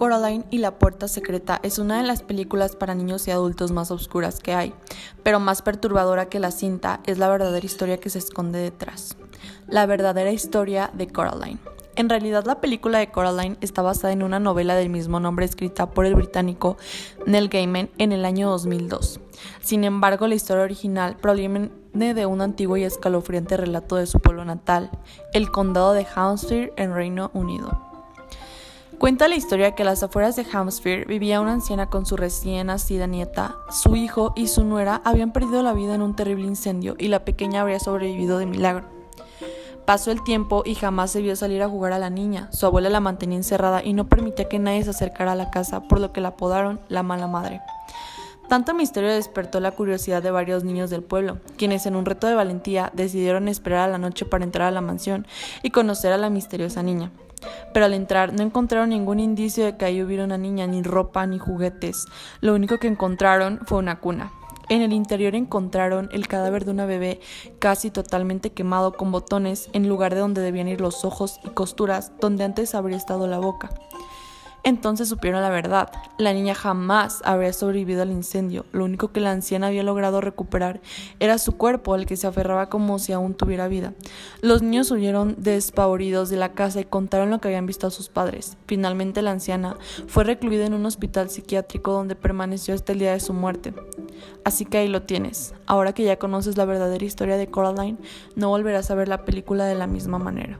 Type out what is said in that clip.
Coraline y la puerta secreta es una de las películas para niños y adultos más oscuras que hay, pero más perturbadora que la cinta es la verdadera historia que se esconde detrás. La verdadera historia de Coraline. En realidad la película de Coraline está basada en una novela del mismo nombre escrita por el británico Neil Gaiman en el año 2002. Sin embargo, la historia original proviene de un antiguo y escalofriante relato de su pueblo natal, el condado de Hampshire en Reino Unido. Cuenta la historia que a las afueras de Hampshire vivía una anciana con su recién nacida nieta. Su hijo y su nuera habían perdido la vida en un terrible incendio y la pequeña habría sobrevivido de milagro. Pasó el tiempo y jamás se vio salir a jugar a la niña. Su abuela la mantenía encerrada y no permitía que nadie se acercara a la casa, por lo que la apodaron la mala madre. Tanto misterio despertó la curiosidad de varios niños del pueblo, quienes en un reto de valentía decidieron esperar a la noche para entrar a la mansión y conocer a la misteriosa niña. Pero al entrar no encontraron ningún indicio de que ahí hubiera una niña, ni ropa, ni juguetes. Lo único que encontraron fue una cuna. En el interior encontraron el cadáver de una bebé casi totalmente quemado con botones en lugar de donde debían ir los ojos y costuras donde antes habría estado la boca. Entonces supieron la verdad. La niña jamás habría sobrevivido al incendio. Lo único que la anciana había logrado recuperar era su cuerpo, al que se aferraba como si aún tuviera vida. Los niños huyeron despavoridos de la casa y contaron lo que habían visto a sus padres. Finalmente la anciana fue recluida en un hospital psiquiátrico donde permaneció hasta el día de su muerte. Así que ahí lo tienes. Ahora que ya conoces la verdadera historia de Coraline, no volverás a ver la película de la misma manera.